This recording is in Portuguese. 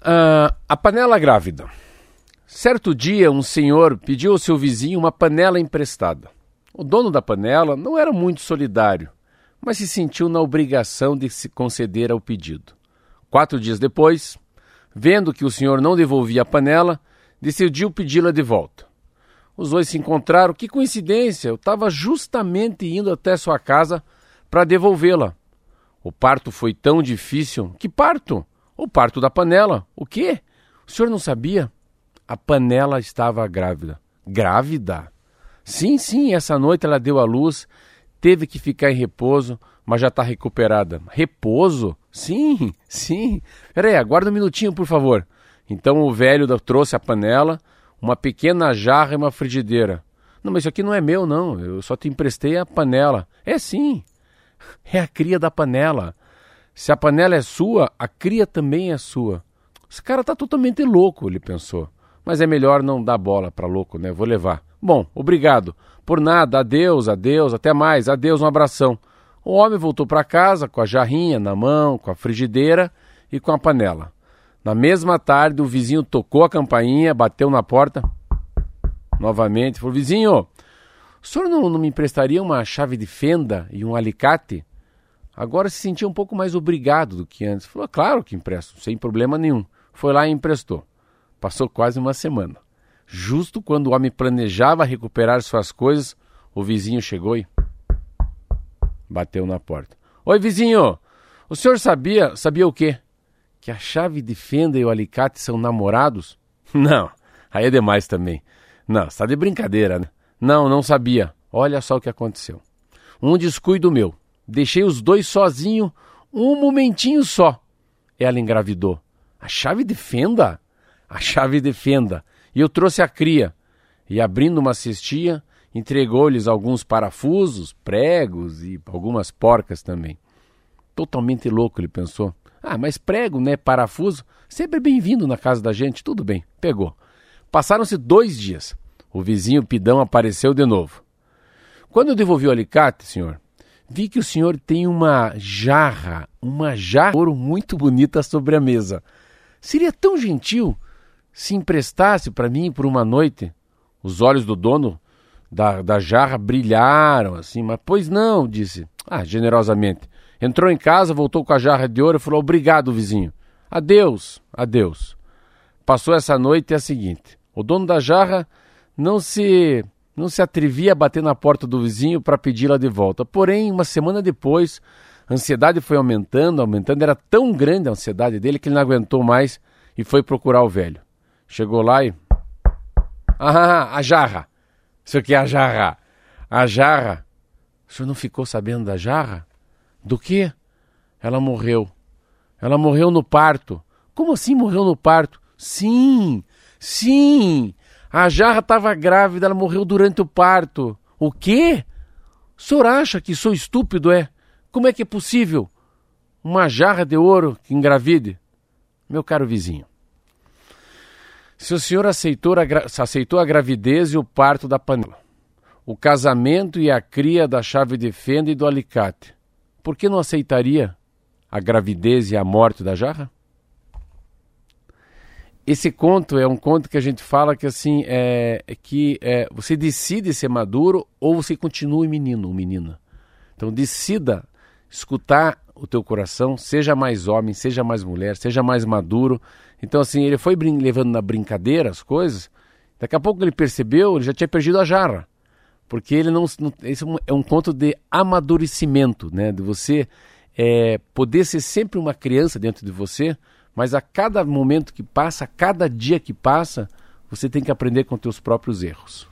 Uh, a panela grávida. Certo dia, um senhor pediu ao seu vizinho uma panela emprestada. O dono da panela não era muito solidário, mas se sentiu na obrigação de se conceder ao pedido. Quatro dias depois, vendo que o senhor não devolvia a panela, decidiu pedi-la de volta. Os dois se encontraram. Que coincidência! Eu estava justamente indo até sua casa para devolvê-la. O parto foi tão difícil. Que parto? O parto da panela. O quê? O senhor não sabia? A panela estava grávida. Grávida? Sim, sim, essa noite ela deu à luz, teve que ficar em repouso, mas já está recuperada. Repouso? Sim, sim. Peraí, aguarda um minutinho, por favor. Então o velho trouxe a panela, uma pequena jarra e uma frigideira. Não, mas isso aqui não é meu, não. Eu só te emprestei a panela. É sim. É a cria da panela. Se a panela é sua, a cria também é sua. Esse cara tá totalmente louco, ele pensou. Mas é melhor não dar bola para louco, né? Vou levar. Bom, obrigado. Por nada, adeus, adeus, até mais, adeus, um abração. O homem voltou para casa com a jarrinha na mão, com a frigideira e com a panela. Na mesma tarde, o vizinho tocou a campainha, bateu na porta novamente, falou: Vizinho, o senhor não, não me emprestaria uma chave de fenda e um alicate? Agora se sentia um pouco mais obrigado do que antes. Falou, claro que empresto, sem problema nenhum. Foi lá e emprestou. Passou quase uma semana. Justo quando o homem planejava recuperar suas coisas, o vizinho chegou e bateu na porta. Oi, vizinho! O senhor sabia, sabia o quê? Que a chave de fenda e o alicate são namorados? Não, aí é demais também. Não, está de brincadeira, né? Não, não sabia. Olha só o que aconteceu. Um descuido meu. Deixei os dois sozinhos um momentinho só. Ela engravidou. A chave de fenda? A chave de fenda. E eu trouxe a cria. E abrindo uma cestinha, entregou-lhes alguns parafusos, pregos e algumas porcas também. Totalmente louco, ele pensou. Ah, mas prego, né? Parafuso, sempre bem-vindo na casa da gente, tudo bem. Pegou. Passaram-se dois dias. O vizinho Pidão apareceu de novo. Quando eu devolvi o alicate, senhor, vi que o senhor tem uma jarra, uma jarra de ouro muito bonita sobre a mesa. Seria tão gentil se emprestasse para mim por uma noite. Os olhos do dono da, da jarra brilharam assim, mas pois não, disse. Ah, generosamente. Entrou em casa, voltou com a jarra de ouro e falou: Obrigado, vizinho. Adeus, adeus. Passou essa noite e a seguinte. O dono da jarra não se não se atrevia a bater na porta do vizinho para pedi-la de volta. Porém, uma semana depois, a ansiedade foi aumentando, aumentando. Era tão grande a ansiedade dele que ele não aguentou mais e foi procurar o velho. Chegou lá e. Ah, a jarra! Isso aqui é a jarra! A jarra! O senhor não ficou sabendo da jarra? Do que? Ela morreu. Ela morreu no parto. Como assim morreu no parto? Sim, sim! A jarra estava grávida, ela morreu durante o parto. O quê? O senhor acha que sou estúpido, é? Como é que é possível? Uma jarra de ouro que engravide? Meu caro vizinho, se o senhor aceitou a, aceitou a gravidez e o parto da panela, o casamento e a cria da chave de fenda e do alicate, por que não aceitaria a gravidez e a morte da jarra? Esse conto é um conto que a gente fala que assim é, é que é, você decide ser maduro ou você continua menino ou menina. Então decida escutar o teu coração, seja mais homem, seja mais mulher, seja mais maduro. Então assim ele foi levando na brincadeira as coisas. Daqui a pouco ele percebeu, ele já tinha perdido a jarra, porque ele não, não esse é um conto de amadurecimento, né? De você é, poder ser sempre uma criança dentro de você mas a cada momento que passa, a cada dia que passa, você tem que aprender com teus próprios erros.